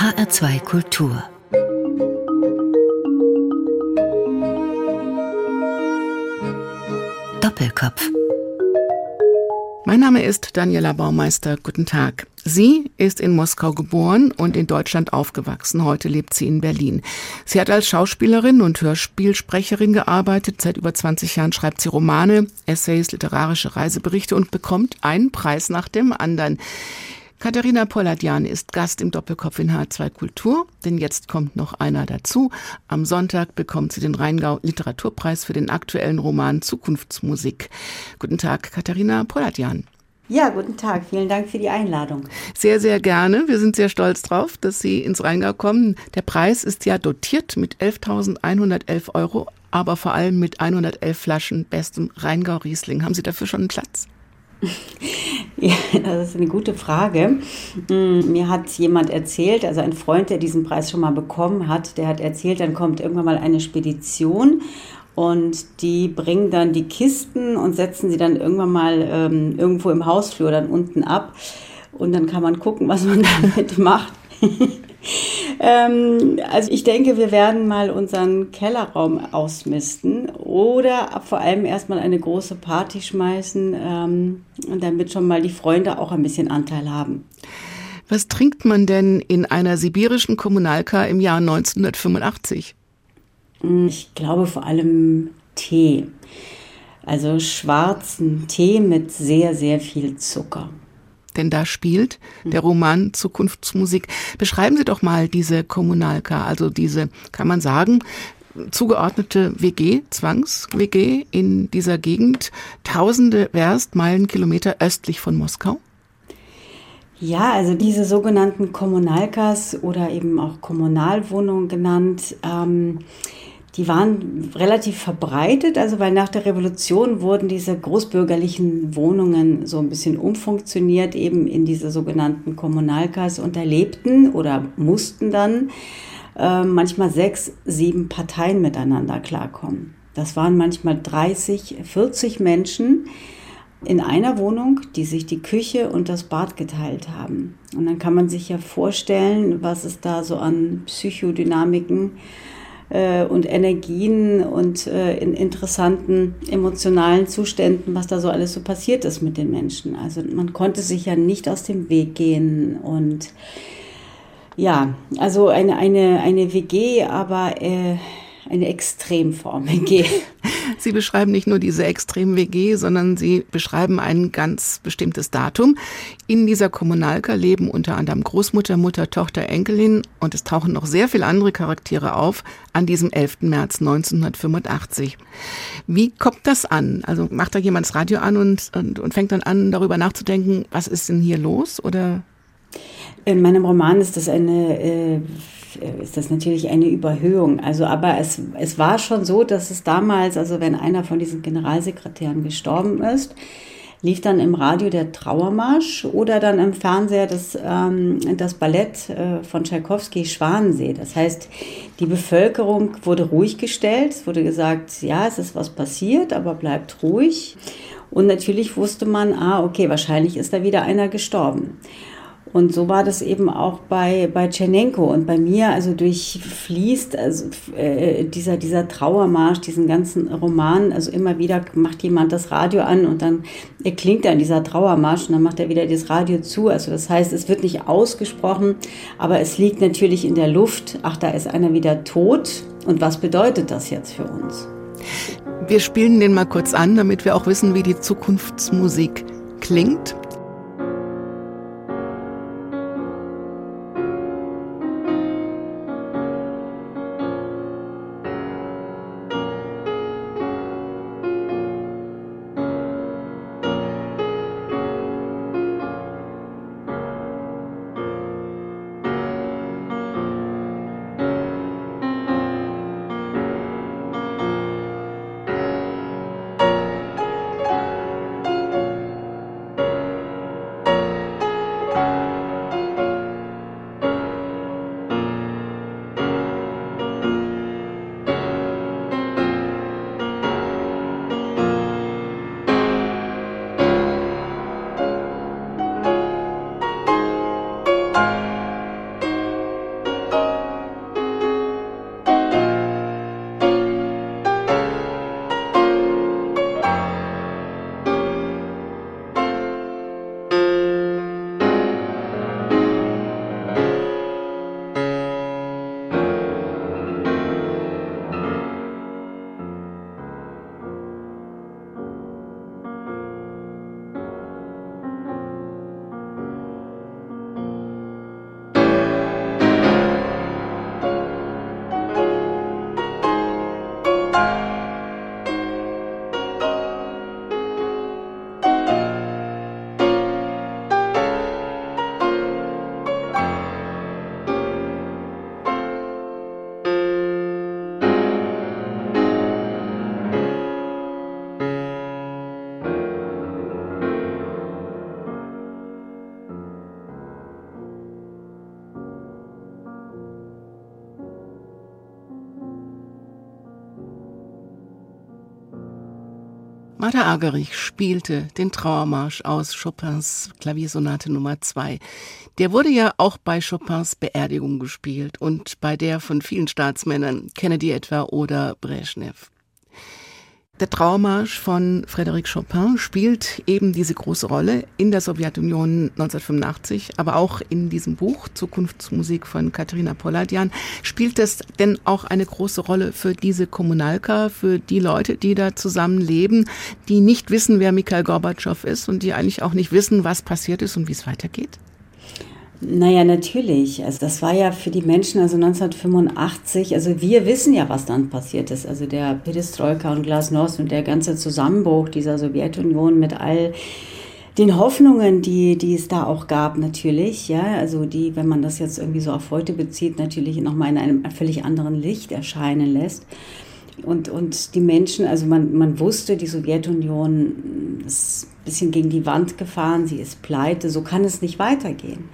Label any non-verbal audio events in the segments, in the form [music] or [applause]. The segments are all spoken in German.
HR2 Kultur Doppelkopf mein Name ist Daniela Baumeister. Guten Tag. Sie ist in Moskau geboren und in Deutschland aufgewachsen. Heute lebt sie in Berlin. Sie hat als Schauspielerin und Hörspielsprecherin gearbeitet. Seit über 20 Jahren schreibt sie Romane, Essays, literarische Reiseberichte und bekommt einen Preis nach dem anderen. Katharina Polladian ist Gast im Doppelkopf in H2 Kultur, denn jetzt kommt noch einer dazu. Am Sonntag bekommt sie den Rheingau Literaturpreis für den aktuellen Roman Zukunftsmusik. Guten Tag, Katharina Polladian. Ja, guten Tag. Vielen Dank für die Einladung. Sehr, sehr gerne. Wir sind sehr stolz drauf, dass Sie ins Rheingau kommen. Der Preis ist ja dotiert mit 11.111 Euro, aber vor allem mit 111 Flaschen bestem Rheingau-Riesling. Haben Sie dafür schon einen Platz? [laughs] Ja, das ist eine gute Frage. Hm, mir hat jemand erzählt, also ein Freund, der diesen Preis schon mal bekommen hat, der hat erzählt, dann kommt irgendwann mal eine Spedition und die bringen dann die Kisten und setzen sie dann irgendwann mal ähm, irgendwo im Hausflur dann unten ab. Und dann kann man gucken, was man [laughs] damit macht. Ähm, also ich denke, wir werden mal unseren Kellerraum ausmisten oder vor allem erstmal eine große Party schmeißen, ähm, damit schon mal die Freunde auch ein bisschen Anteil haben. Was trinkt man denn in einer sibirischen Kommunalka im Jahr 1985? Ich glaube vor allem Tee. Also schwarzen Tee mit sehr, sehr viel Zucker denn da spielt der Roman Zukunftsmusik. Beschreiben Sie doch mal diese Kommunalka, also diese, kann man sagen, zugeordnete WG, Zwangs-WG in dieser Gegend, tausende Werst, Meilen, Kilometer östlich von Moskau? Ja, also diese sogenannten Kommunalkas oder eben auch Kommunalwohnungen genannt, ähm, die waren relativ verbreitet, also weil nach der Revolution wurden diese großbürgerlichen Wohnungen so ein bisschen umfunktioniert, eben in diese sogenannten Kommunalkas und erlebten oder mussten dann äh, manchmal sechs, sieben Parteien miteinander klarkommen. Das waren manchmal 30, 40 Menschen in einer Wohnung, die sich die Küche und das Bad geteilt haben. Und dann kann man sich ja vorstellen, was es da so an Psychodynamiken äh, und Energien und äh, in interessanten emotionalen Zuständen, was da so alles so passiert ist mit den Menschen. Also man konnte sich ja nicht aus dem Weg gehen und ja, also eine, eine, eine WG, aber äh, eine Extremform WG. [laughs] Sie beschreiben nicht nur diese Extrem-WG, sondern Sie beschreiben ein ganz bestimmtes Datum. In dieser Kommunalka leben unter anderem Großmutter, Mutter, Tochter, Enkelin und es tauchen noch sehr viele andere Charaktere auf an diesem 11. März 1985. Wie kommt das an? Also macht da jemand das Radio an und, und, und fängt dann an, darüber nachzudenken, was ist denn hier los? Oder in meinem Roman ist das eine äh, ist das natürlich eine Überhöhung. Also, aber es, es war schon so, dass es damals, also wenn einer von diesen Generalsekretären gestorben ist, lief dann im Radio der Trauermarsch oder dann im Fernseher das, ähm, das Ballett äh, von Tschaikowski Schwanensee. Das heißt, die Bevölkerung wurde ruhig gestellt. Es wurde gesagt, ja, es ist was passiert, aber bleibt ruhig. Und natürlich wusste man, ah, okay, wahrscheinlich ist da wieder einer gestorben. Und so war das eben auch bei, bei Tschernenko und bei mir, also durchfließt also, äh, dieser, dieser Trauermarsch, diesen ganzen Roman, also immer wieder macht jemand das Radio an und dann klingt dann dieser Trauermarsch und dann macht er wieder das Radio zu. Also das heißt, es wird nicht ausgesprochen, aber es liegt natürlich in der Luft, ach, da ist einer wieder tot und was bedeutet das jetzt für uns? Wir spielen den mal kurz an, damit wir auch wissen, wie die Zukunftsmusik klingt. Martha Agerich spielte den Trauermarsch aus Chopins Klaviersonate Nummer 2. Der wurde ja auch bei Chopins Beerdigung gespielt und bei der von vielen Staatsmännern, Kennedy etwa oder Brezhnev. Der Trauermarsch von Frédéric Chopin spielt eben diese große Rolle in der Sowjetunion 1985, aber auch in diesem Buch Zukunftsmusik von Katharina Poladian. Spielt es denn auch eine große Rolle für diese Kommunalka, für die Leute, die da zusammenleben, die nicht wissen, wer Mikhail Gorbatschow ist und die eigentlich auch nicht wissen, was passiert ist und wie es weitergeht? Naja, natürlich. Also das war ja für die Menschen, also 1985, also wir wissen ja, was dann passiert ist. Also der Perestroika und Glasnost und der ganze Zusammenbruch dieser Sowjetunion mit all den Hoffnungen, die, die es da auch gab, natürlich, ja, also die, wenn man das jetzt irgendwie so auf heute bezieht, natürlich nochmal in einem völlig anderen Licht erscheinen lässt. Und, und die Menschen, also man, man wusste, die Sowjetunion ist ein bisschen gegen die Wand gefahren, sie ist pleite, so kann es nicht weitergehen.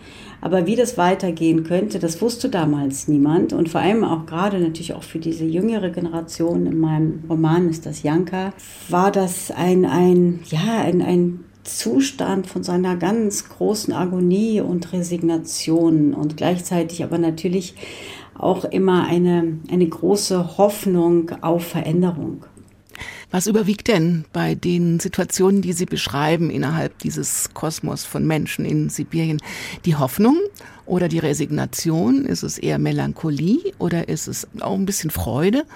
Aber wie das weitergehen könnte, das wusste damals niemand. Und vor allem auch gerade natürlich auch für diese jüngere Generation, in meinem Roman ist das Janka, war das ein, ein, ja, ein, ein Zustand von seiner ganz großen Agonie und Resignation und gleichzeitig aber natürlich auch immer eine, eine große Hoffnung auf Veränderung. Was überwiegt denn bei den Situationen, die Sie beschreiben innerhalb dieses Kosmos von Menschen in Sibirien? Die Hoffnung oder die Resignation? Ist es eher Melancholie oder ist es auch ein bisschen Freude?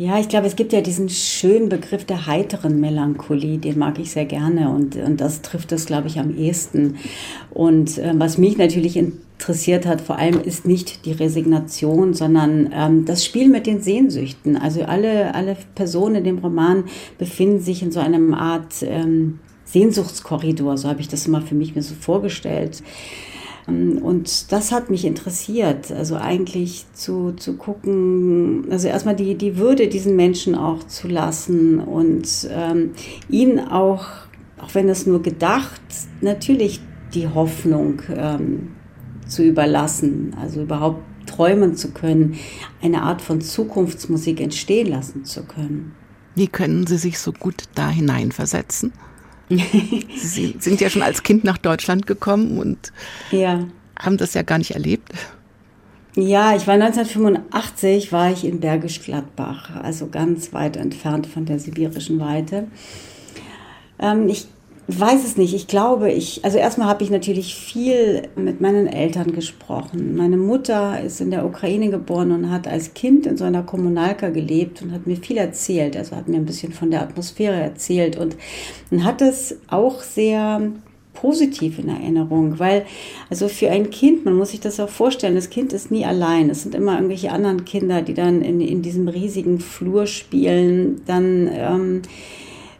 Ja, ich glaube, es gibt ja diesen schönen Begriff der heiteren Melancholie, den mag ich sehr gerne und, und das trifft es, glaube ich, am ehesten. Und äh, was mich natürlich interessiert hat, vor allem ist nicht die Resignation, sondern ähm, das Spiel mit den Sehnsüchten. Also alle, alle Personen in dem Roman befinden sich in so einer Art ähm, Sehnsuchtskorridor, so habe ich das immer für mich mir so vorgestellt. Ähm, und das hat mich interessiert, also eigentlich zu, zu gucken, also erstmal die, die Würde diesen Menschen auch zu lassen und ähm, ihn auch, auch wenn es nur gedacht, natürlich die Hoffnung ähm, zu überlassen, also überhaupt träumen zu können, eine Art von Zukunftsmusik entstehen lassen zu können. Wie können Sie sich so gut da hineinversetzen? Sie sind ja schon als Kind nach Deutschland gekommen und ja. haben das ja gar nicht erlebt. Ja, ich war 1985, war ich in Bergisch Gladbach, also ganz weit entfernt von der sibirischen Weite. Ähm, ich weiß es nicht. Ich glaube, ich, also erstmal habe ich natürlich viel mit meinen Eltern gesprochen. Meine Mutter ist in der Ukraine geboren und hat als Kind in so einer Kommunalka gelebt und hat mir viel erzählt. Also hat mir ein bisschen von der Atmosphäre erzählt und, und hat es auch sehr positiv in Erinnerung, weil also für ein Kind, man muss sich das auch vorstellen, das Kind ist nie allein. Es sind immer irgendwelche anderen Kinder, die dann in, in diesem riesigen Flur spielen, dann ähm,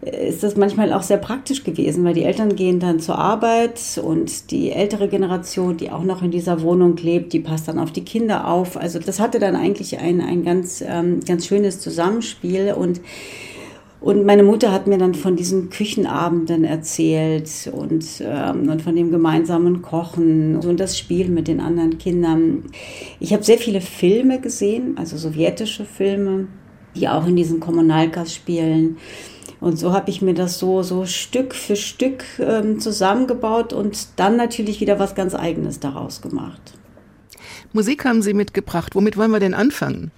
ist das manchmal auch sehr praktisch gewesen, weil die Eltern gehen dann zur Arbeit und die ältere Generation, die auch noch in dieser Wohnung lebt, die passt dann auf die Kinder auf. Also das hatte dann eigentlich ein, ein ganz, ähm, ganz schönes Zusammenspiel und und meine Mutter hat mir dann von diesen Küchenabenden erzählt und, ähm, und von dem gemeinsamen Kochen und das Spiel mit den anderen Kindern. Ich habe sehr viele Filme gesehen, also sowjetische Filme, die auch in diesen Kommunalkas spielen. Und so habe ich mir das so, so Stück für Stück ähm, zusammengebaut und dann natürlich wieder was ganz Eigenes daraus gemacht. Musik haben Sie mitgebracht. Womit wollen wir denn anfangen?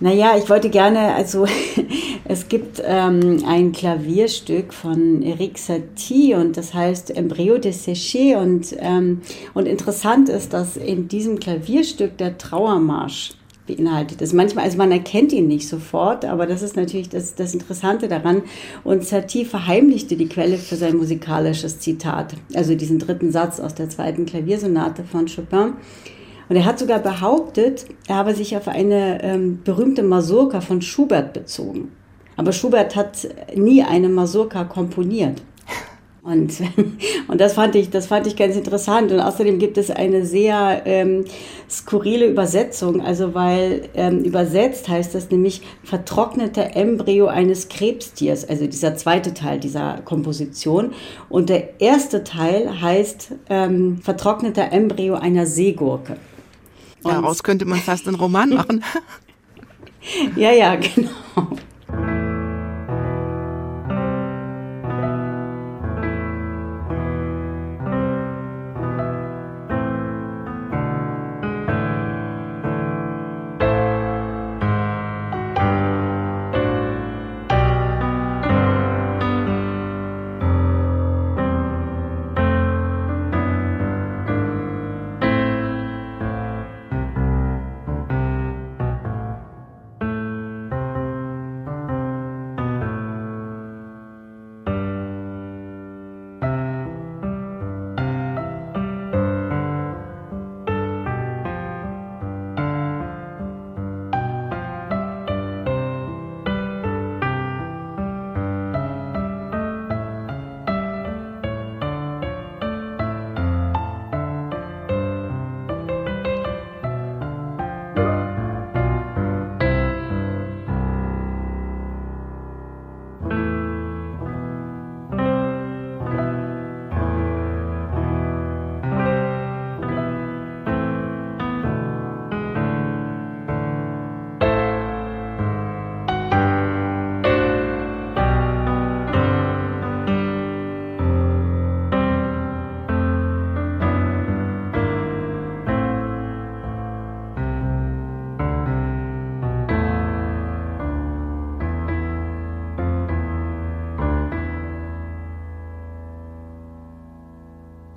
Naja, ich wollte gerne, also [laughs] es gibt ähm, ein Klavierstück von Eric Satie und das heißt Embryo de Séché und, ähm, und interessant ist, dass in diesem Klavierstück der Trauermarsch beinhaltet ist. Manchmal, also man erkennt ihn nicht sofort, aber das ist natürlich das, das Interessante daran. Und Satie verheimlichte die Quelle für sein musikalisches Zitat, also diesen dritten Satz aus der zweiten Klaviersonate von Chopin. Und er hat sogar behauptet, er habe sich auf eine ähm, berühmte Masurka von Schubert bezogen. Aber Schubert hat nie eine Masurka komponiert. Und, [laughs] und das, fand ich, das fand ich ganz interessant. Und außerdem gibt es eine sehr ähm, skurrile Übersetzung. Also, weil ähm, übersetzt heißt das nämlich vertrockneter Embryo eines Krebstiers, also dieser zweite Teil dieser Komposition. Und der erste Teil heißt ähm, vertrockneter Embryo einer Seegurke. Und Daraus könnte man fast einen Roman [laughs] machen. ja, ja, [laughs] genau.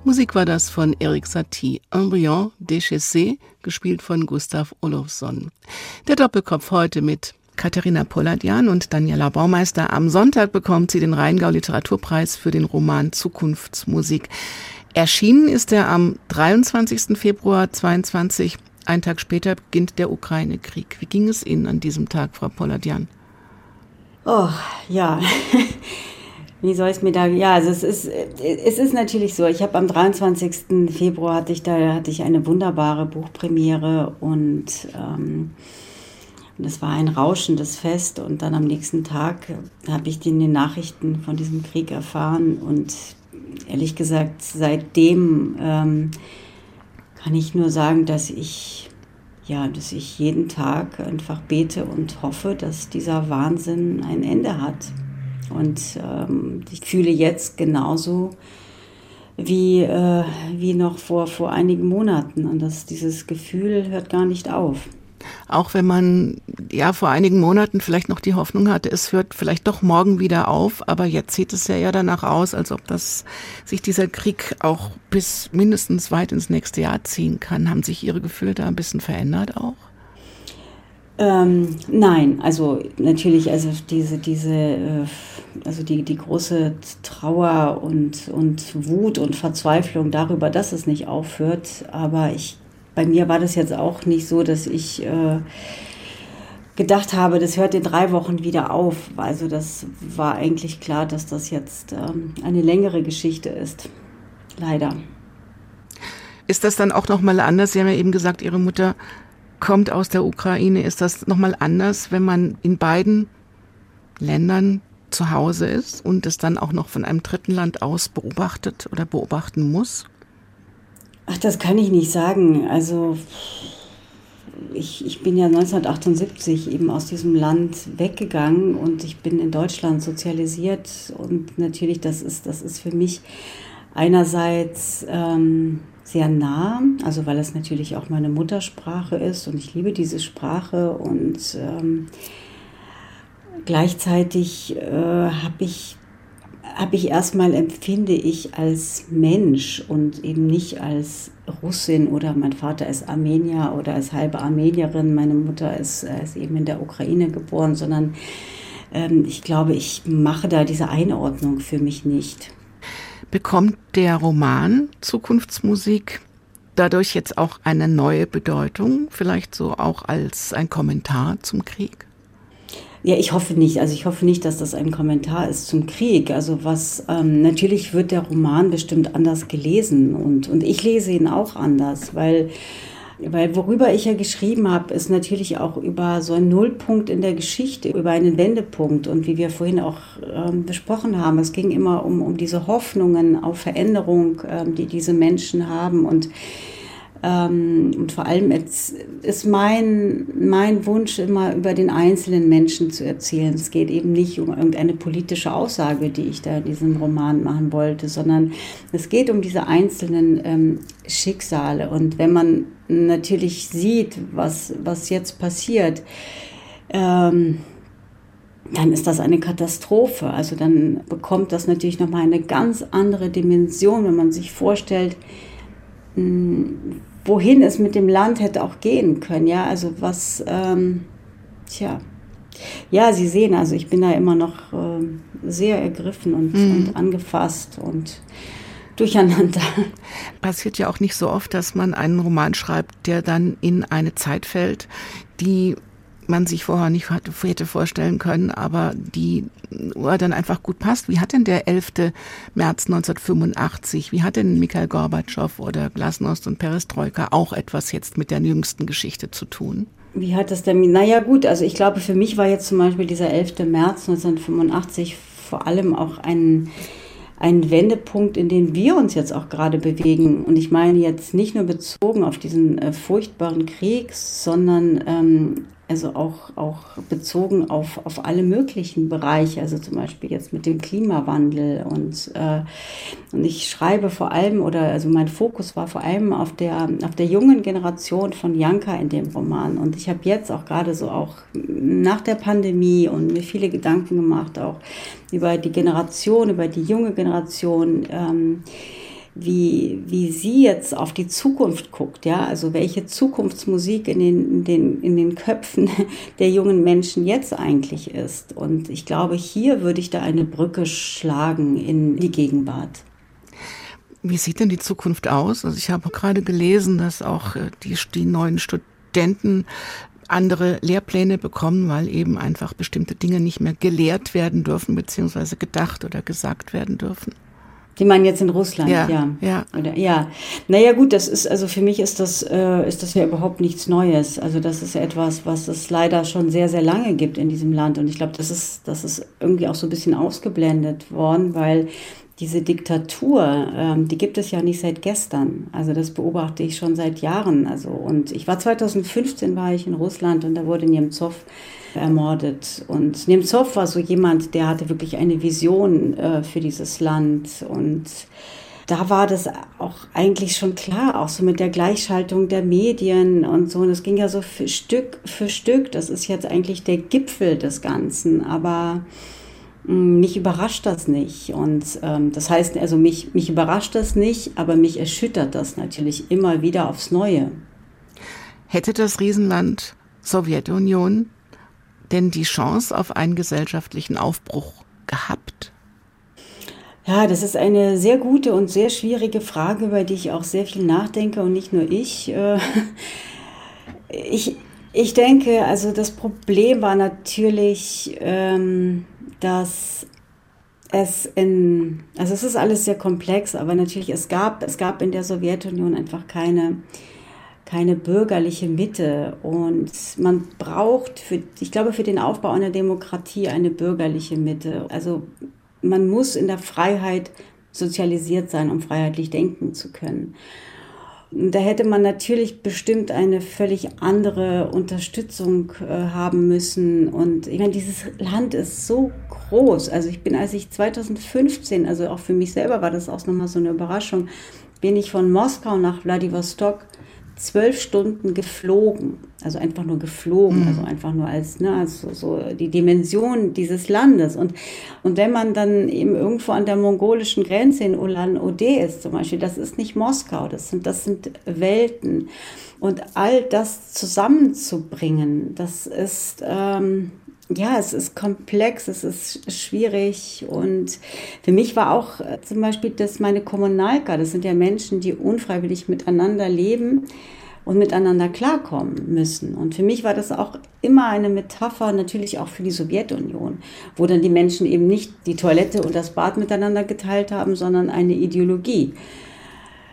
Musik war das von Eric Satie, Embryon Déchaissé, gespielt von Gustav Olofsson. Der Doppelkopf heute mit Katharina Polladian und Daniela Baumeister. Am Sonntag bekommt sie den Rheingau Literaturpreis für den Roman Zukunftsmusik. Erschienen ist er am 23. Februar 22. Ein Tag später beginnt der Ukraine-Krieg. Wie ging es Ihnen an diesem Tag, Frau Polladian? Oh, ja. [laughs] Wie soll es mir da, ja, also es ist, es ist natürlich so, ich habe am 23. Februar hatte ich da, hatte ich eine wunderbare Buchpremiere und ähm, das war ein rauschendes Fest und dann am nächsten Tag habe ich in den Nachrichten von diesem Krieg erfahren und ehrlich gesagt, seitdem ähm, kann ich nur sagen, dass ich ja, dass ich jeden Tag einfach bete und hoffe, dass dieser Wahnsinn ein Ende hat. Und ähm, ich fühle jetzt genauso wie, äh, wie noch vor, vor einigen Monaten. Und das, dieses Gefühl hört gar nicht auf. Auch wenn man ja vor einigen Monaten vielleicht noch die Hoffnung hatte, es hört vielleicht doch morgen wieder auf, aber jetzt sieht es ja eher danach aus, als ob das sich dieser Krieg auch bis mindestens weit ins nächste Jahr ziehen kann. Haben sich Ihre Gefühle da ein bisschen verändert auch? Ähm, nein, also natürlich, also diese, diese, äh, also die, die große Trauer und, und Wut und Verzweiflung darüber, dass es nicht aufhört. Aber ich, bei mir war das jetzt auch nicht so, dass ich äh, gedacht habe, das hört in drei Wochen wieder auf. Also das war eigentlich klar, dass das jetzt ähm, eine längere Geschichte ist. Leider. Ist das dann auch nochmal anders? Sie haben ja eben gesagt, Ihre Mutter kommt aus der Ukraine, ist das nochmal anders, wenn man in beiden Ländern zu Hause ist und es dann auch noch von einem dritten Land aus beobachtet oder beobachten muss? Ach, das kann ich nicht sagen. Also ich, ich bin ja 1978 eben aus diesem Land weggegangen und ich bin in Deutschland sozialisiert und natürlich, das ist, das ist für mich einerseits ähm, sehr nah, also weil es natürlich auch meine Muttersprache ist und ich liebe diese Sprache und ähm, gleichzeitig äh, habe ich habe ich erstmal empfinde ich als Mensch und eben nicht als Russin oder mein Vater ist Armenier oder als halbe Armenierin, meine Mutter ist, ist eben in der Ukraine geboren, sondern ähm, ich glaube, ich mache da diese Einordnung für mich nicht. Bekommt der Roman Zukunftsmusik dadurch jetzt auch eine neue Bedeutung, vielleicht so auch als ein Kommentar zum Krieg? Ja, ich hoffe nicht. Also ich hoffe nicht, dass das ein Kommentar ist zum Krieg. Also was ähm, natürlich wird der Roman bestimmt anders gelesen und und ich lese ihn auch anders, weil weil worüber ich ja geschrieben habe, ist natürlich auch über so einen Nullpunkt in der Geschichte, über einen Wendepunkt. Und wie wir vorhin auch ähm, besprochen haben, es ging immer um, um diese Hoffnungen auf Veränderung, ähm, die diese Menschen haben. Und ähm, und vor allem ist mein, mein Wunsch immer über den einzelnen Menschen zu erzählen. Es geht eben nicht um irgendeine politische Aussage, die ich da in diesem Roman machen wollte, sondern es geht um diese einzelnen ähm, Schicksale. Und wenn man natürlich sieht, was, was jetzt passiert, ähm, dann ist das eine Katastrophe. Also dann bekommt das natürlich nochmal eine ganz andere Dimension, wenn man sich vorstellt, wohin es mit dem Land hätte auch gehen können. Ja, also was, ähm, tja. Ja, Sie sehen, also ich bin da immer noch äh, sehr ergriffen und, mhm. und angefasst und durcheinander. [laughs] Passiert ja auch nicht so oft, dass man einen Roman schreibt, der dann in eine Zeit fällt, die man sich vorher nicht hätte vorstellen können, aber die dann einfach gut passt. Wie hat denn der 11. März 1985, wie hat denn Mikhail Gorbatschow oder Glasnost und Perestroika auch etwas jetzt mit der jüngsten Geschichte zu tun? Wie hat das denn, naja gut, also ich glaube, für mich war jetzt zum Beispiel dieser 11. März 1985 vor allem auch ein, ein Wendepunkt, in den wir uns jetzt auch gerade bewegen. Und ich meine jetzt nicht nur bezogen auf diesen äh, furchtbaren Krieg, sondern ähm, also auch, auch bezogen auf, auf alle möglichen Bereiche, also zum Beispiel jetzt mit dem Klimawandel. Und, äh, und ich schreibe vor allem, oder also mein Fokus war vor allem auf der, auf der jungen Generation von Janka in dem Roman. Und ich habe jetzt auch gerade so auch nach der Pandemie und mir viele Gedanken gemacht, auch über die Generation, über die junge Generation. Ähm, wie, wie sie jetzt auf die Zukunft guckt, ja, also welche Zukunftsmusik in den, in den, in den Köpfen [laughs] der jungen Menschen jetzt eigentlich ist. Und ich glaube, hier würde ich da eine Brücke schlagen in die Gegenwart. Wie sieht denn die Zukunft aus? Also ich habe gerade gelesen, dass auch äh, die, die neuen Studenten andere Lehrpläne bekommen, weil eben einfach bestimmte Dinge nicht mehr gelehrt werden dürfen, beziehungsweise gedacht oder gesagt werden dürfen. Die meinen jetzt in Russland, ja. Ja. ja. Oder, ja. Naja, gut, das ist, also für mich ist das, äh, ist das ja überhaupt nichts Neues. Also das ist etwas, was es leider schon sehr, sehr lange gibt in diesem Land. Und ich glaube, das ist, das ist irgendwie auch so ein bisschen ausgeblendet worden, weil diese Diktatur, ähm, die gibt es ja nicht seit gestern. Also das beobachte ich schon seit Jahren. Also und ich war 2015 war ich in Russland und da wurde Nemtsov ermordet. Und Nemtsov war so jemand, der hatte wirklich eine Vision äh, für dieses Land und da war das auch eigentlich schon klar, auch so mit der Gleichschaltung der Medien und so. Und es ging ja so für Stück für Stück. Das ist jetzt eigentlich der Gipfel des Ganzen. Aber hm, mich überrascht das nicht. Und ähm, das heißt, also mich, mich überrascht das nicht, aber mich erschüttert das natürlich immer wieder aufs Neue. Hätte das Riesenland Sowjetunion denn die Chance auf einen gesellschaftlichen Aufbruch gehabt? Ja, das ist eine sehr gute und sehr schwierige Frage, über die ich auch sehr viel nachdenke und nicht nur ich. Äh, ich, ich denke, also das Problem war natürlich, ähm, dass es in, also es ist alles sehr komplex, aber natürlich es gab, es gab in der Sowjetunion einfach keine keine bürgerliche Mitte. Und man braucht, für, ich glaube, für den Aufbau einer Demokratie eine bürgerliche Mitte. Also man muss in der Freiheit sozialisiert sein, um freiheitlich denken zu können. Da hätte man natürlich bestimmt eine völlig andere Unterstützung äh, haben müssen. Und ich meine, dieses Land ist so groß. Also ich bin, als ich 2015, also auch für mich selber war das auch nochmal so eine Überraschung, bin ich von Moskau nach Vladivostok zwölf Stunden geflogen, also einfach nur geflogen, mhm. also einfach nur als, ne, also so die Dimension dieses Landes. Und, und wenn man dann eben irgendwo an der mongolischen Grenze in Ulan-Ude ist zum Beispiel, das ist nicht Moskau, das sind, das sind Welten. Und all das zusammenzubringen, das ist, ähm, ja, es ist komplex, es ist schwierig und für mich war auch äh, zum Beispiel, dass meine Kommunalka, das sind ja Menschen, die unfreiwillig miteinander leben und miteinander klarkommen müssen. Und für mich war das auch immer eine Metapher, natürlich auch für die Sowjetunion, wo dann die Menschen eben nicht die Toilette und das Bad miteinander geteilt haben, sondern eine Ideologie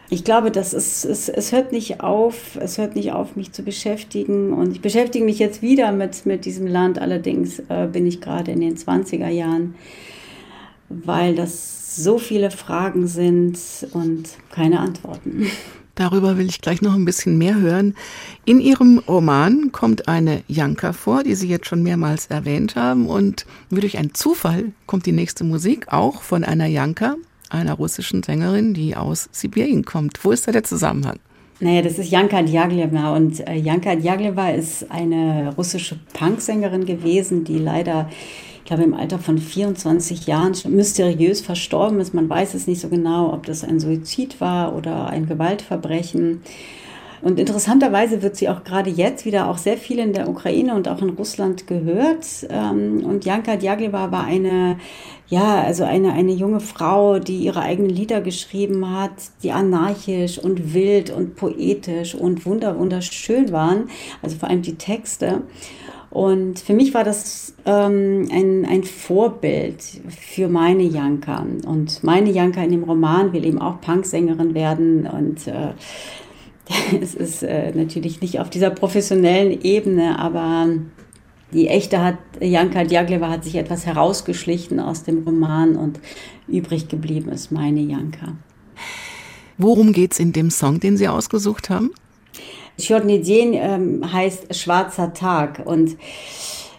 ich glaube, das ist, es, es hört nicht auf, es hört nicht auf, mich zu beschäftigen. Und ich beschäftige mich jetzt wieder mit, mit diesem Land. Allerdings äh, bin ich gerade in den 20er Jahren, weil das so viele Fragen sind und keine Antworten. [laughs] Darüber will ich gleich noch ein bisschen mehr hören. In Ihrem Roman kommt eine Janka vor, die Sie jetzt schon mehrmals erwähnt haben. Und wie durch einen Zufall kommt die nächste Musik auch von einer Janka einer russischen Sängerin, die aus Sibirien kommt. Wo ist da der Zusammenhang? Naja, das ist Janka Djagleva und äh, Janka Djagleva ist eine russische Punksängerin gewesen, die leider, ich glaube, im Alter von 24 Jahren mysteriös verstorben ist. Man weiß es nicht so genau, ob das ein Suizid war oder ein Gewaltverbrechen. Und interessanterweise wird sie auch gerade jetzt wieder auch sehr viel in der Ukraine und auch in Russland gehört. Ähm, und Janka Djagleva war eine, ja, also eine, eine junge Frau, die ihre eigenen Lieder geschrieben hat, die anarchisch und wild und poetisch und wunder, wunderschön waren. Also vor allem die Texte. Und für mich war das ähm, ein, ein Vorbild für meine Janka. Und meine Janka in dem Roman will eben auch Punksängerin werden und äh, [laughs] es ist äh, natürlich nicht auf dieser professionellen Ebene, aber die echte hat, Janka Diagleva hat sich etwas herausgeschlichen aus dem Roman und übrig geblieben ist meine Janka. Worum geht's in dem Song, den Sie ausgesucht haben? Sjodny ähm, heißt Schwarzer Tag und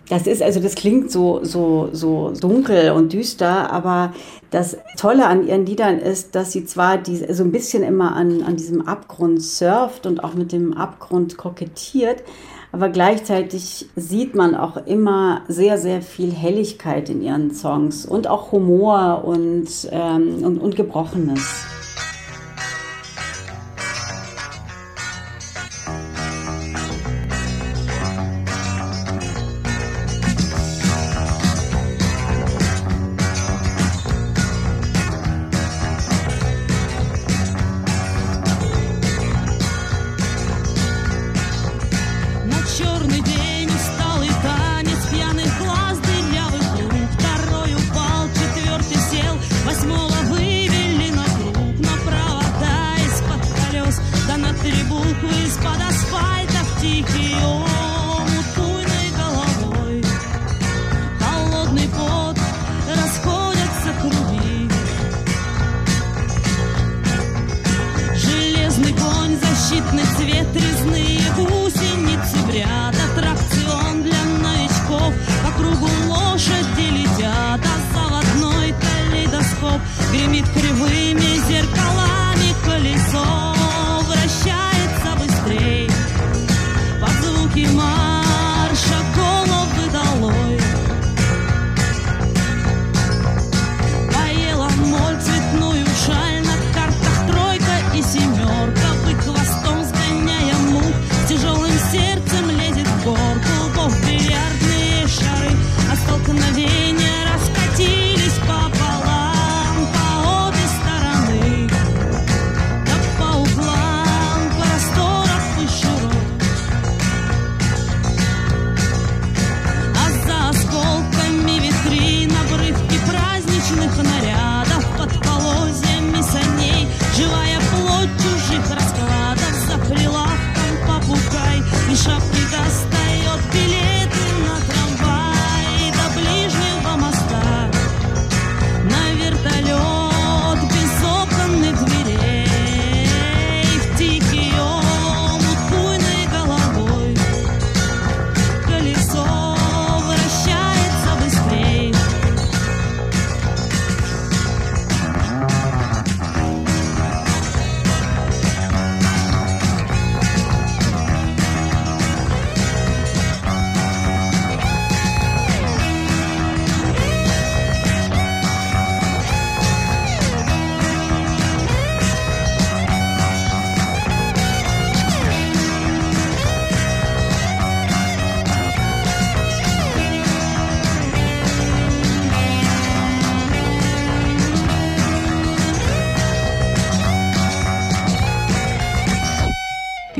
das ist also, das klingt so, so, so dunkel und düster, aber das Tolle an ihren Liedern ist, dass sie zwar die, so ein bisschen immer an, an diesem Abgrund surft und auch mit dem Abgrund kokettiert, aber gleichzeitig sieht man auch immer sehr, sehr viel Helligkeit in ihren Songs und auch Humor und, ähm, und, und Gebrochenes.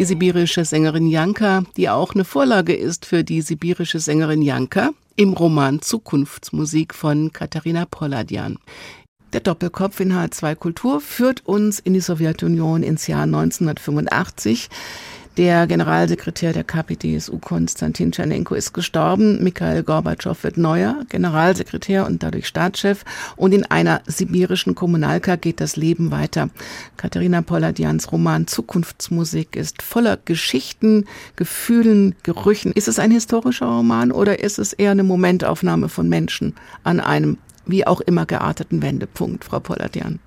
Sibirische Sängerin Janka, die auch eine Vorlage ist für die sibirische Sängerin Janka im Roman Zukunftsmusik von Katharina Poladian. Der Doppelkopf in H2 Kultur führt uns in die Sowjetunion ins Jahr 1985. Der Generalsekretär der KPDSU Konstantin Tschernenko ist gestorben. Mikhail Gorbatschow wird neuer Generalsekretär und dadurch Staatschef. Und in einer sibirischen Kommunalka geht das Leben weiter. Katharina Polladians Roman Zukunftsmusik ist voller Geschichten, Gefühlen, Gerüchen. Ist es ein historischer Roman oder ist es eher eine Momentaufnahme von Menschen an einem wie auch immer gearteten Wendepunkt, Frau Polladian?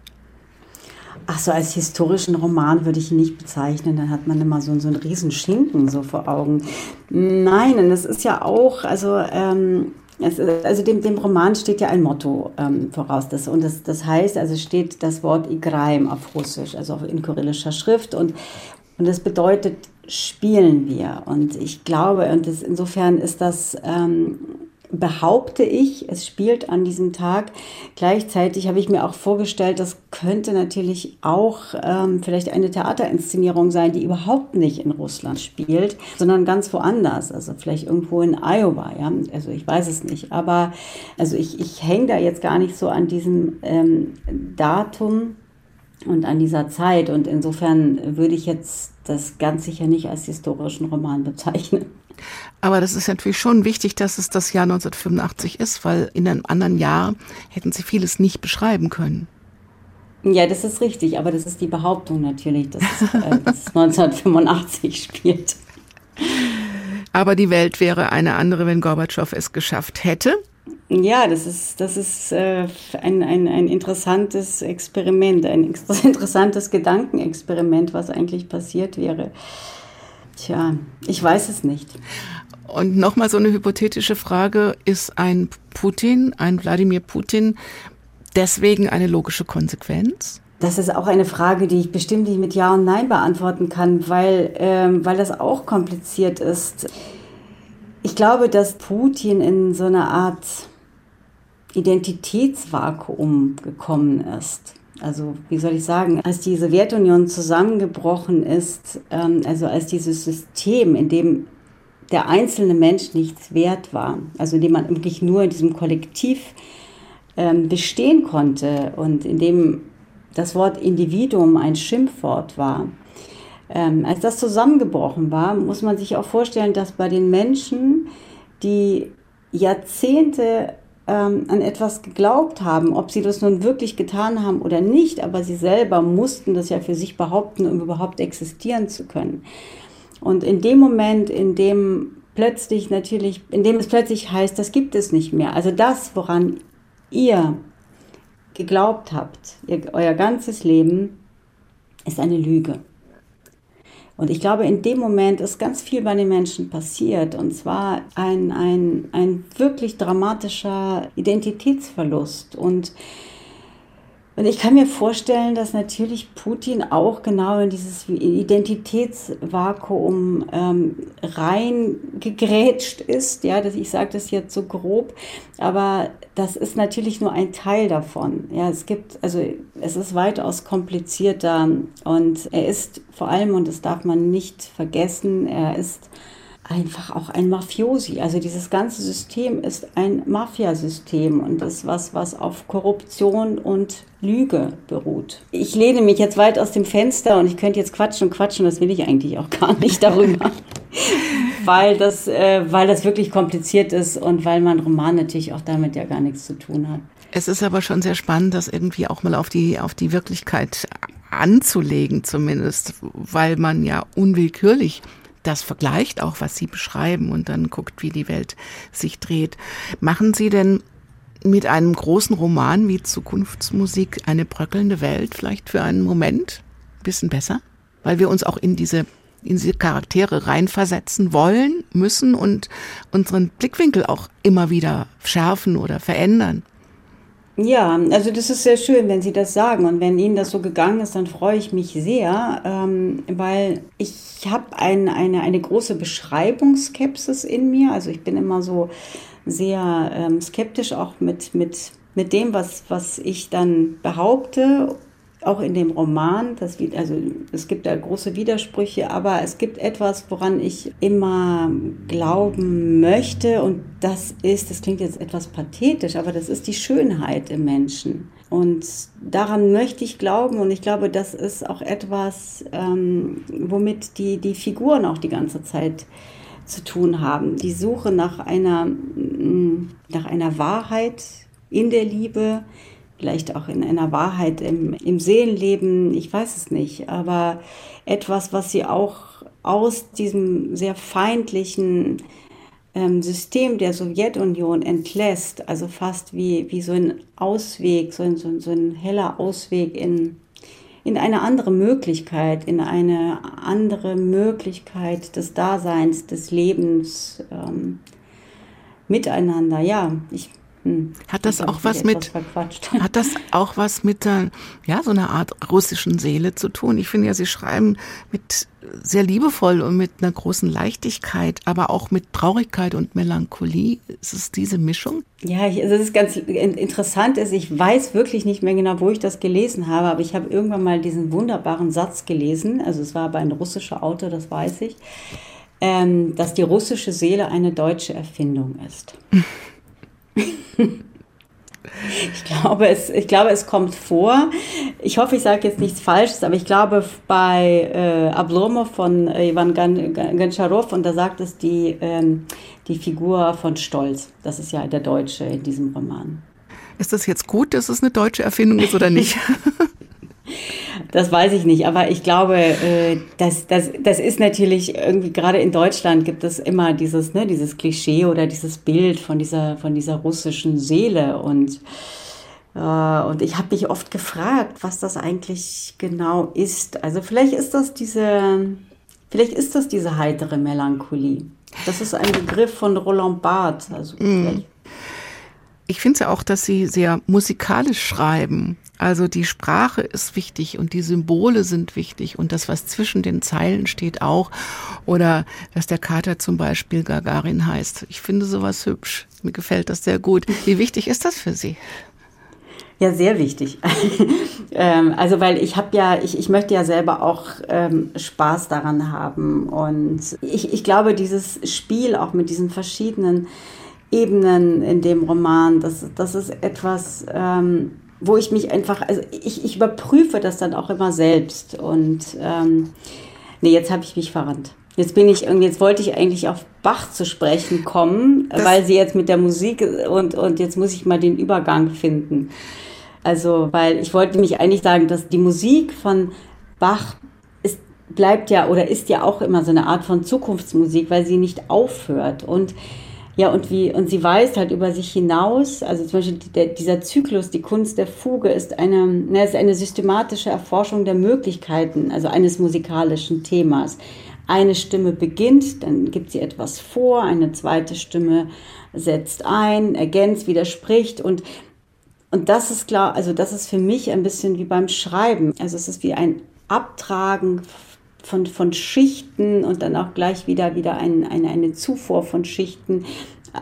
Ach so, als historischen Roman würde ich ihn nicht bezeichnen. Dann hat man immer so, so einen riesen Schinken so vor Augen. Nein, und es ist ja auch, also, ähm, ist, also dem, dem Roman steht ja ein Motto ähm, voraus. Das, und das, das heißt, also steht das Wort Igraim auf Russisch, also in kyrillischer Schrift. Und, und das bedeutet, spielen wir. Und ich glaube, und das, insofern ist das... Ähm, behaupte ich, es spielt an diesem Tag. Gleichzeitig habe ich mir auch vorgestellt, das könnte natürlich auch ähm, vielleicht eine Theaterinszenierung sein, die überhaupt nicht in Russland spielt, sondern ganz woanders. Also vielleicht irgendwo in Iowa. Ja? Also ich weiß es nicht. Aber also ich, ich hänge da jetzt gar nicht so an diesem ähm, Datum und an dieser Zeit. Und insofern würde ich jetzt das ganz sicher nicht als historischen Roman bezeichnen. Aber das ist natürlich schon wichtig, dass es das Jahr 1985 ist, weil in einem anderen Jahr hätten Sie vieles nicht beschreiben können. Ja, das ist richtig, aber das ist die Behauptung natürlich, dass es, äh, [laughs] dass es 1985 spielt. Aber die Welt wäre eine andere, wenn Gorbatschow es geschafft hätte. Ja, das ist, das ist äh, ein, ein, ein interessantes Experiment, ein [laughs] interessantes Gedankenexperiment, was eigentlich passiert wäre. Tja, ich weiß es nicht. Und nochmal so eine hypothetische Frage, ist ein Putin, ein Wladimir Putin, deswegen eine logische Konsequenz? Das ist auch eine Frage, die ich bestimmt nicht mit Ja und Nein beantworten kann, weil, ähm, weil das auch kompliziert ist. Ich glaube, dass Putin in so eine Art Identitätsvakuum gekommen ist. Also wie soll ich sagen, als die Sowjetunion zusammengebrochen ist, ähm, also als dieses System, in dem der einzelne Mensch nichts wert war, also in dem man wirklich nur in diesem Kollektiv ähm, bestehen konnte und in dem das Wort Individuum ein Schimpfwort war, ähm, als das zusammengebrochen war, muss man sich auch vorstellen, dass bei den Menschen, die Jahrzehnte ähm, an etwas geglaubt haben, ob sie das nun wirklich getan haben oder nicht, aber sie selber mussten das ja für sich behaupten, um überhaupt existieren zu können. Und in dem Moment, in dem plötzlich natürlich, in dem es plötzlich heißt, das gibt es nicht mehr. Also das, woran ihr geglaubt habt, ihr, euer ganzes Leben, ist eine Lüge. Und ich glaube, in dem Moment ist ganz viel bei den Menschen passiert. Und zwar ein, ein, ein wirklich dramatischer Identitätsverlust. Und und ich kann mir vorstellen, dass natürlich Putin auch genau in dieses Identitätsvakuum ähm, reingegrätscht ist. Ja, dass ich sage das jetzt so grob, aber das ist natürlich nur ein Teil davon. Ja, es gibt, also es ist weitaus komplizierter und er ist vor allem, und das darf man nicht vergessen, er ist einfach auch ein Mafiosi. Also dieses ganze System ist ein Mafiasystem und ist was, was auf Korruption und Lüge beruht. Ich lehne mich jetzt weit aus dem Fenster und ich könnte jetzt quatschen und quatschen, das will ich eigentlich auch gar nicht [laughs] darüber. weil, das, äh, weil das wirklich kompliziert ist und weil mein Roman natürlich auch damit ja gar nichts zu tun hat. Es ist aber schon sehr spannend, das irgendwie auch mal auf die, auf die Wirklichkeit anzulegen zumindest, weil man ja unwillkürlich das vergleicht, auch was Sie beschreiben und dann guckt, wie die Welt sich dreht. Machen Sie denn mit einem großen Roman wie Zukunftsmusik eine bröckelnde Welt vielleicht für einen Moment ein bisschen besser? Weil wir uns auch in diese, in diese Charaktere reinversetzen wollen, müssen und unseren Blickwinkel auch immer wieder schärfen oder verändern. Ja, also das ist sehr schön, wenn Sie das sagen. Und wenn Ihnen das so gegangen ist, dann freue ich mich sehr, ähm, weil ich habe ein, eine, eine große Beschreibungsskepsis in mir. Also ich bin immer so sehr ähm, skeptisch auch mit, mit, mit dem, was, was ich dann behaupte auch in dem Roman, das, also es gibt da große Widersprüche, aber es gibt etwas, woran ich immer glauben möchte und das ist, das klingt jetzt etwas pathetisch, aber das ist die Schönheit im Menschen. Und daran möchte ich glauben und ich glaube, das ist auch etwas, ähm, womit die, die Figuren auch die ganze Zeit zu tun haben. Die Suche nach einer, nach einer Wahrheit in der Liebe, vielleicht auch in einer Wahrheit im, im Seelenleben, ich weiß es nicht, aber etwas, was sie auch aus diesem sehr feindlichen ähm, System der Sowjetunion entlässt, also fast wie, wie so ein Ausweg, so ein, so ein, so ein heller Ausweg in, in eine andere Möglichkeit, in eine andere Möglichkeit des Daseins, des Lebens ähm, miteinander. Ja, ich hm. [laughs] Hat das auch was mit, hat das auch was mit, ja, so einer Art russischen Seele zu tun? Ich finde ja, Sie schreiben mit sehr liebevoll und mit einer großen Leichtigkeit, aber auch mit Traurigkeit und Melancholie. Ist es diese Mischung? Ja, ich, also das ist ganz interessant. Ist, ich weiß wirklich nicht mehr genau, wo ich das gelesen habe, aber ich habe irgendwann mal diesen wunderbaren Satz gelesen. Also es war aber ein russischer Autor, das weiß ich, ähm, dass die russische Seele eine deutsche Erfindung ist. [laughs] Ich glaube, es, ich glaube, es kommt vor. Ich hoffe, ich sage jetzt nichts Falsches, aber ich glaube, bei äh, Ablomov von äh, Ivan Gancharow, und da sagt es die, ähm, die Figur von Stolz. Das ist ja der Deutsche in diesem Roman. Ist das jetzt gut, dass es eine deutsche Erfindung ist oder nicht? [laughs] Das weiß ich nicht, aber ich glaube, äh, das, das, das ist natürlich irgendwie, gerade in Deutschland gibt es immer dieses, ne, dieses Klischee oder dieses Bild von dieser, von dieser russischen Seele und äh, und ich habe mich oft gefragt, was das eigentlich genau ist. Also vielleicht ist das diese, vielleicht ist das diese heitere Melancholie. Das ist ein Begriff von Roland Barthes. Also mm. Ich finde ja auch, dass Sie sehr musikalisch schreiben. Also die Sprache ist wichtig und die Symbole sind wichtig und das, was zwischen den Zeilen steht, auch. Oder dass der Kater zum Beispiel Gagarin heißt. Ich finde sowas hübsch. Mir gefällt das sehr gut. Wie wichtig ist das für Sie? Ja, sehr wichtig. [laughs] ähm, also weil ich habe ja, ich, ich möchte ja selber auch ähm, Spaß daran haben. Und ich, ich glaube, dieses Spiel auch mit diesen verschiedenen Ebenen in dem Roman, das, das ist etwas, ähm, wo ich mich einfach, also ich, ich überprüfe das dann auch immer selbst und ähm, Nee, jetzt habe ich mich verrannt. Jetzt bin ich irgendwie, jetzt wollte ich eigentlich auf Bach zu sprechen kommen, Das- weil sie jetzt mit der Musik und, und jetzt muss ich mal den Übergang finden. Also, weil ich wollte nämlich eigentlich sagen, dass die Musik von Bach ist, bleibt ja oder ist ja auch immer so eine Art von Zukunftsmusik, weil sie nicht aufhört. Und ja, und wie, und sie weist halt über sich hinaus, also zum Beispiel der, dieser Zyklus, die Kunst der Fuge, ist eine, ne, ist eine systematische Erforschung der Möglichkeiten, also eines musikalischen Themas. Eine Stimme beginnt, dann gibt sie etwas vor, eine zweite Stimme setzt ein, ergänzt, widerspricht und und das ist klar, also das ist für mich ein bisschen wie beim Schreiben. Also es ist wie ein Abtragen von, von Schichten und dann auch gleich wieder, wieder ein, eine, eine Zufuhr von Schichten.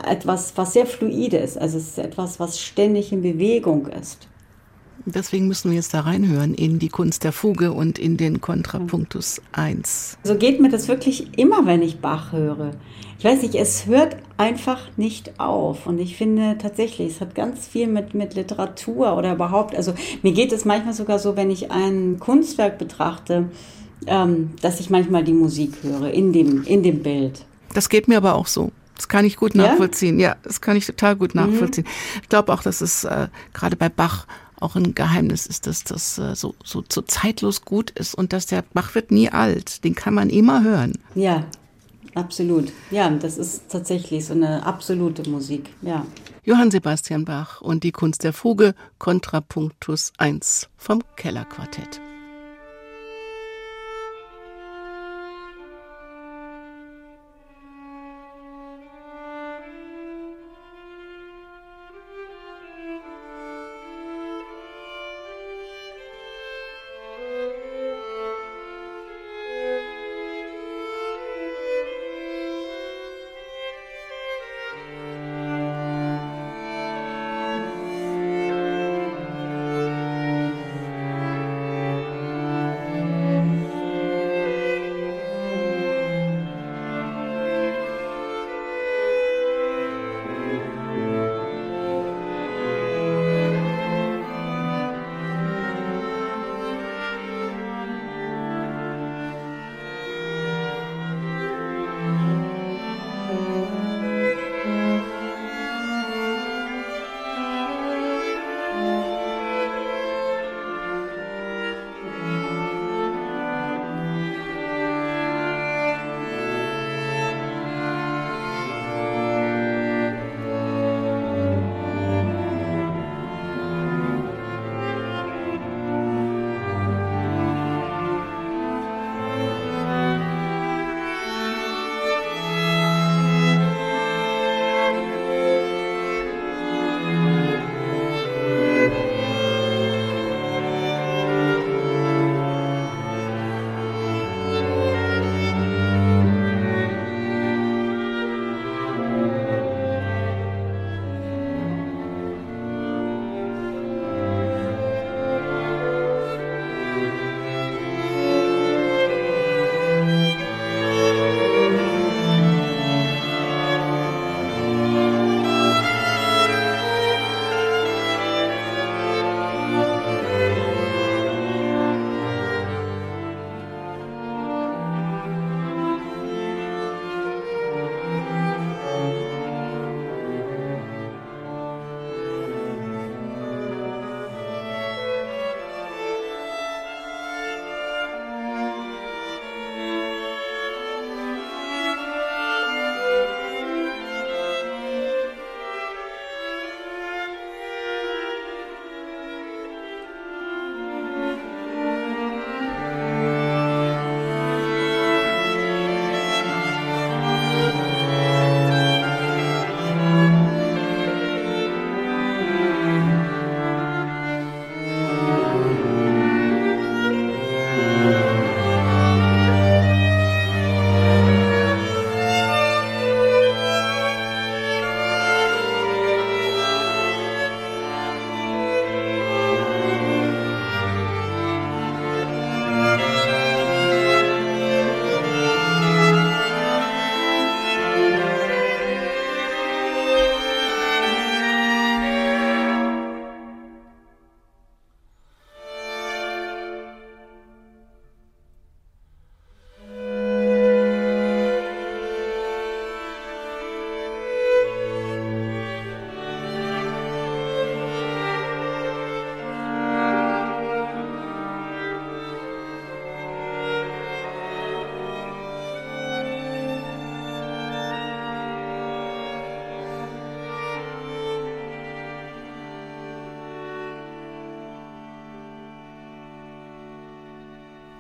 Etwas, was sehr fluide ist. Also es ist etwas, was ständig in Bewegung ist. Deswegen müssen wir jetzt da reinhören in die Kunst der Fuge und in den Kontrapunktus 1. So geht mir das wirklich immer, wenn ich Bach höre. Ich weiß nicht, es hört einfach nicht auf. Und ich finde tatsächlich, es hat ganz viel mit, mit Literatur oder überhaupt, also mir geht es manchmal sogar so, wenn ich ein Kunstwerk betrachte, ähm, dass ich manchmal die Musik höre in dem, in dem Bild. Das geht mir aber auch so. Das kann ich gut Ja? Mhm. nachvollziehen. Ja, das kann ich total gut nachvollziehen. Ich glaube auch, dass es äh, gerade bei Bach auch ein Geheimnis ist, dass das äh, so, so, so zeitlos gut ist und dass der Bach wird nie alt. Den kann man immer hören. Ja, absolut. Ja, das ist tatsächlich so eine absolute Musik. Ja. Johann Sebastian Bach und die Kunst der Fuge, Kontrapunktus 1 vom Kellerquartett.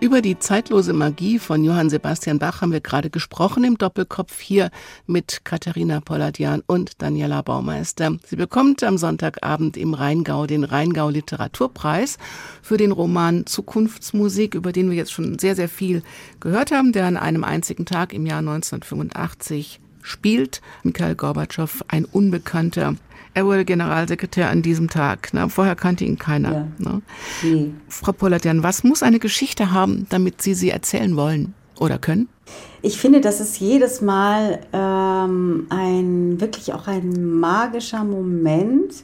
Über die zeitlose Magie von Johann Sebastian Bach haben wir gerade gesprochen im Doppelkopf hier mit Katharina Polladian und Daniela Baumeister. Sie bekommt am Sonntagabend im Rheingau den Rheingau Literaturpreis für den Roman Zukunftsmusik, über den wir jetzt schon sehr, sehr viel gehört haben, der an einem einzigen Tag im Jahr 1985 spielt. Mikhail Gorbatschow, ein Unbekannter, er wurde Generalsekretär an diesem Tag. Ne? Vorher kannte ihn keiner. Ja. Ne? Nee. Frau Polatian, was muss eine Geschichte haben, damit Sie sie erzählen wollen oder können? Ich finde, das ist jedes Mal ähm, ein wirklich auch ein magischer Moment,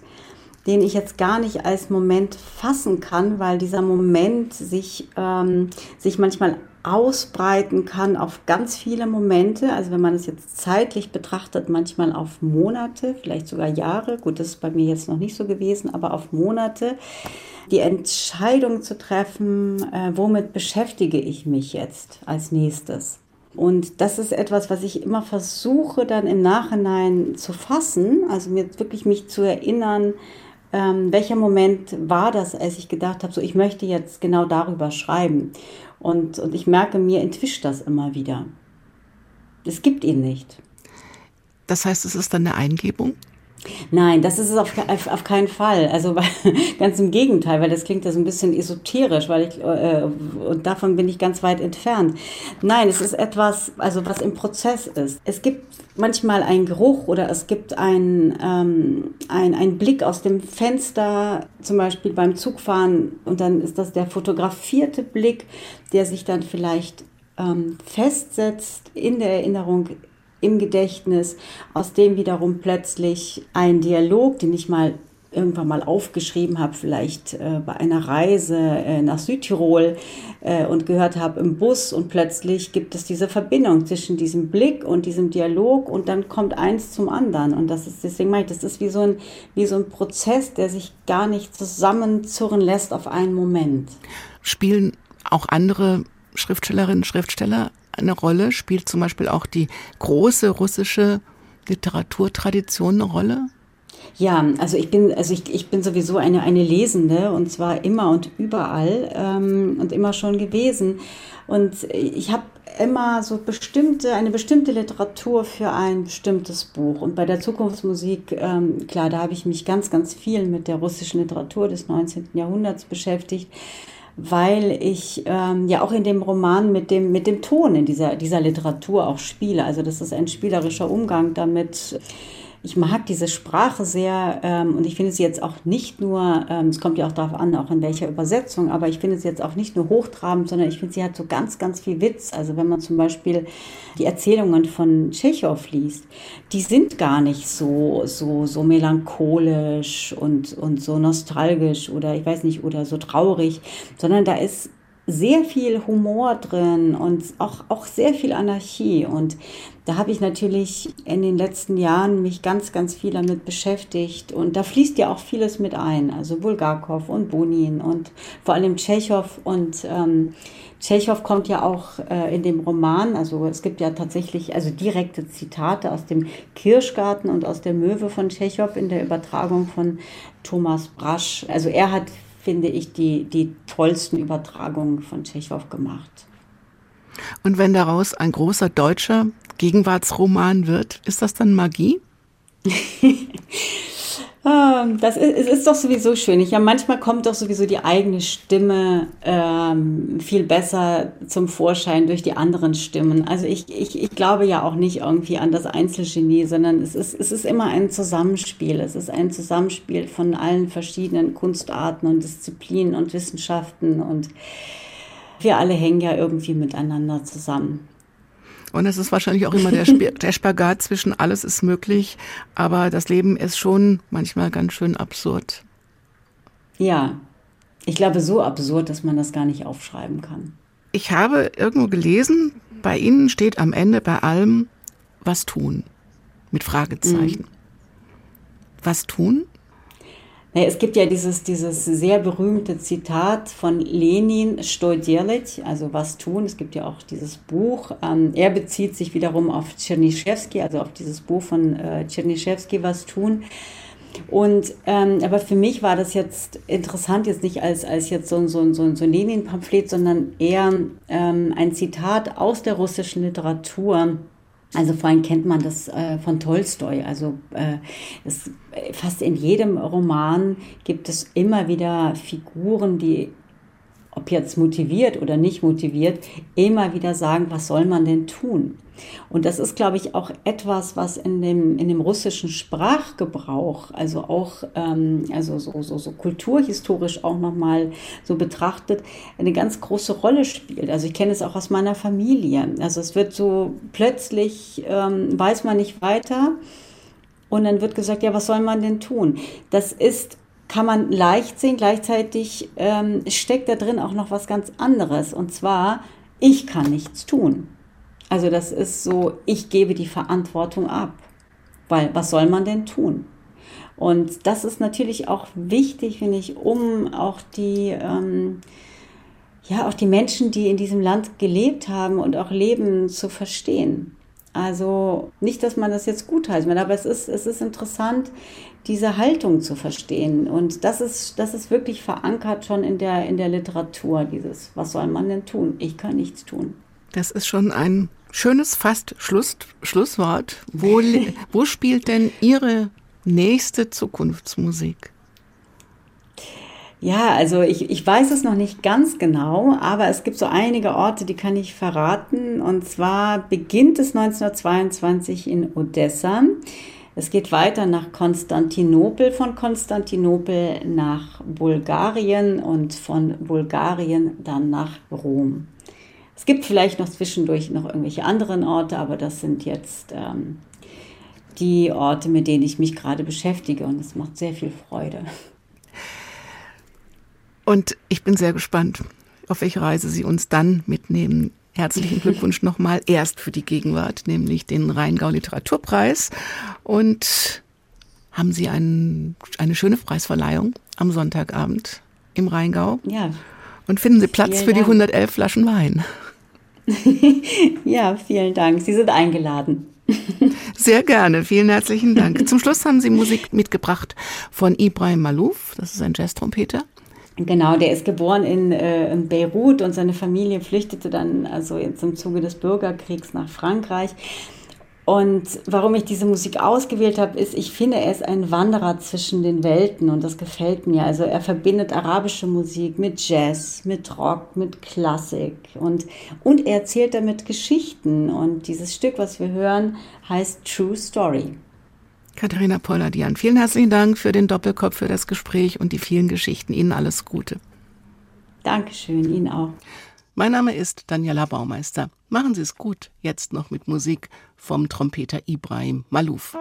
den ich jetzt gar nicht als Moment fassen kann, weil dieser Moment sich, ähm, sich manchmal ausbreiten kann auf ganz viele Momente. Also wenn man es jetzt zeitlich betrachtet, manchmal auf Monate, vielleicht sogar Jahre. Gut, das ist bei mir jetzt noch nicht so gewesen, aber auf Monate. Die Entscheidung zu treffen, äh, womit beschäftige ich mich jetzt als nächstes. Und das ist etwas, was ich immer versuche dann im Nachhinein zu fassen, also mir wirklich mich zu erinnern, ähm, welcher Moment war das, als ich gedacht habe, so ich möchte jetzt genau darüber schreiben. Und, und ich merke, mir entwischt das immer wieder. Es gibt ihn nicht. Das heißt, es ist dann eine Eingebung? Nein, das ist es auf, auf, auf keinen Fall. Also [laughs] ganz im Gegenteil, weil das klingt ja so ein bisschen esoterisch, weil ich äh, und davon bin ich ganz weit entfernt. Nein, es ist etwas, also was im Prozess ist. Es gibt manchmal einen Geruch oder es gibt einen ähm, ein, Blick aus dem Fenster, zum Beispiel beim Zugfahren, und dann ist das der fotografierte Blick, der sich dann vielleicht ähm, festsetzt in der Erinnerung im Gedächtnis, aus dem wiederum plötzlich ein Dialog, den ich mal irgendwann mal aufgeschrieben habe, vielleicht äh, bei einer Reise äh, nach Südtirol äh, und gehört habe im Bus und plötzlich gibt es diese Verbindung zwischen diesem Blick und diesem Dialog und dann kommt eins zum anderen und das ist deswegen meine ich, das ist wie so ein wie so ein Prozess, der sich gar nicht zusammenzurren lässt auf einen Moment. Spielen auch andere Schriftstellerinnen, Schriftsteller eine Rolle? Spielt zum Beispiel auch die große russische Literaturtradition eine Rolle? Ja, also ich bin, also ich, ich bin sowieso eine, eine Lesende und zwar immer und überall ähm, und immer schon gewesen. Und ich habe immer so bestimmte, eine bestimmte Literatur für ein bestimmtes Buch. Und bei der Zukunftsmusik, ähm, klar, da habe ich mich ganz, ganz viel mit der russischen Literatur des 19. Jahrhunderts beschäftigt weil ich ähm, ja auch in dem Roman mit dem, mit dem Ton in dieser, dieser Literatur auch spiele. Also das ist ein spielerischer Umgang damit ich mag diese Sprache sehr ähm, und ich finde sie jetzt auch nicht nur, ähm, es kommt ja auch darauf an, auch in welcher Übersetzung, aber ich finde sie jetzt auch nicht nur hochtrabend, sondern ich finde sie hat so ganz, ganz viel Witz. Also wenn man zum Beispiel die Erzählungen von Tschechow liest, die sind gar nicht so, so, so melancholisch und, und so nostalgisch oder ich weiß nicht, oder so traurig, sondern da ist sehr viel Humor drin und auch, auch sehr viel Anarchie. Und da habe ich natürlich in den letzten Jahren mich ganz, ganz viel damit beschäftigt. Und da fließt ja auch vieles mit ein. Also Bulgakov und Bunin und vor allem Tschechow. Und ähm, Tschechow kommt ja auch äh, in dem Roman, also es gibt ja tatsächlich also direkte Zitate aus dem Kirschgarten und aus der Möwe von Tschechow in der Übertragung von Thomas Brasch. Also er hat finde ich, die, die tollsten Übertragungen von Tschechow gemacht. Und wenn daraus ein großer deutscher Gegenwartsroman wird, ist das dann Magie? [laughs] Ähm, das ist, es ist doch sowieso schön. Ich, ja, manchmal kommt doch sowieso die eigene Stimme ähm, viel besser zum Vorschein durch die anderen Stimmen. Also ich, ich, ich glaube ja auch nicht irgendwie an das Einzelgenie, sondern es ist, es ist immer ein Zusammenspiel. Es ist ein Zusammenspiel von allen verschiedenen Kunstarten und Disziplinen und Wissenschaften und wir alle hängen ja irgendwie miteinander zusammen. Und es ist wahrscheinlich auch immer der, [laughs] der Spagat zwischen alles ist möglich, aber das Leben ist schon manchmal ganz schön absurd. Ja, ich glaube so absurd, dass man das gar nicht aufschreiben kann. Ich habe irgendwo gelesen, bei Ihnen steht am Ende bei allem was tun mit Fragezeichen. Mhm. Was tun? Naja, es gibt ja dieses, dieses sehr berühmte Zitat von Lenin, Stoidjelich, also was tun. Es gibt ja auch dieses Buch. Ähm, er bezieht sich wiederum auf Tschernischewski, also auf dieses Buch von äh, Tschernischewski, was tun. Und ähm, aber für mich war das jetzt interessant, jetzt nicht als, als jetzt so, ein, so, so, so ein Lenin-Pamphlet, sondern eher ähm, ein Zitat aus der russischen Literatur also vor allem kennt man das äh, von Tolstoi. Also äh, es, fast in jedem Roman gibt es immer wieder Figuren, die ob jetzt motiviert oder nicht motiviert, immer wieder sagen, was soll man denn tun? Und das ist, glaube ich, auch etwas, was in dem, in dem russischen Sprachgebrauch, also auch ähm, also so, so, so kulturhistorisch auch nochmal so betrachtet, eine ganz große Rolle spielt. Also ich kenne es auch aus meiner Familie. Also es wird so plötzlich, ähm, weiß man nicht weiter. Und dann wird gesagt, ja, was soll man denn tun? Das ist kann man leicht sehen. Gleichzeitig ähm, steckt da drin auch noch was ganz anderes. Und zwar, ich kann nichts tun. Also das ist so, ich gebe die Verantwortung ab. Weil was soll man denn tun? Und das ist natürlich auch wichtig, finde ich, um auch die, ähm, ja, auch die Menschen, die in diesem Land gelebt haben und auch leben, zu verstehen. Also nicht, dass man das jetzt gutheißen will, aber es ist, es ist interessant, diese Haltung zu verstehen. Und das ist, das ist wirklich verankert schon in der, in der Literatur, dieses, was soll man denn tun? Ich kann nichts tun. Das ist schon ein schönes fast Schluss, Schlusswort. Wo, [laughs] wo spielt denn Ihre nächste Zukunftsmusik? Ja, also ich, ich weiß es noch nicht ganz genau, aber es gibt so einige Orte, die kann ich verraten. Und zwar beginnt es 1922 in Odessa. Es geht weiter nach Konstantinopel, von Konstantinopel nach Bulgarien und von Bulgarien dann nach Rom. Es gibt vielleicht noch zwischendurch noch irgendwelche anderen Orte, aber das sind jetzt ähm, die Orte, mit denen ich mich gerade beschäftige und es macht sehr viel Freude. Und ich bin sehr gespannt, auf welche Reise Sie uns dann mitnehmen. Herzlichen Glückwunsch nochmal erst für die Gegenwart, nämlich den Rheingau Literaturpreis. Und haben Sie einen, eine schöne Preisverleihung am Sonntagabend im Rheingau? Ja. Und finden Sie Platz vielen für die 111 Flaschen Wein? [laughs] ja, vielen Dank. Sie sind eingeladen. Sehr gerne, vielen herzlichen Dank. Zum Schluss haben Sie Musik mitgebracht von Ibrahim Malouf, das ist ein Jazztrompeter. Genau, der ist geboren in, äh, in, Beirut und seine Familie flüchtete dann also jetzt im Zuge des Bürgerkriegs nach Frankreich. Und warum ich diese Musik ausgewählt habe, ist, ich finde, er ist ein Wanderer zwischen den Welten und das gefällt mir. Also er verbindet arabische Musik mit Jazz, mit Rock, mit Klassik und, und er erzählt damit Geschichten. Und dieses Stück, was wir hören, heißt True Story. Katharina Polladian, vielen herzlichen Dank für den Doppelkopf, für das Gespräch und die vielen Geschichten. Ihnen alles Gute. Dankeschön, Ihnen auch. Mein Name ist Daniela Baumeister. Machen Sie es gut, jetzt noch mit Musik vom Trompeter Ibrahim Malouf.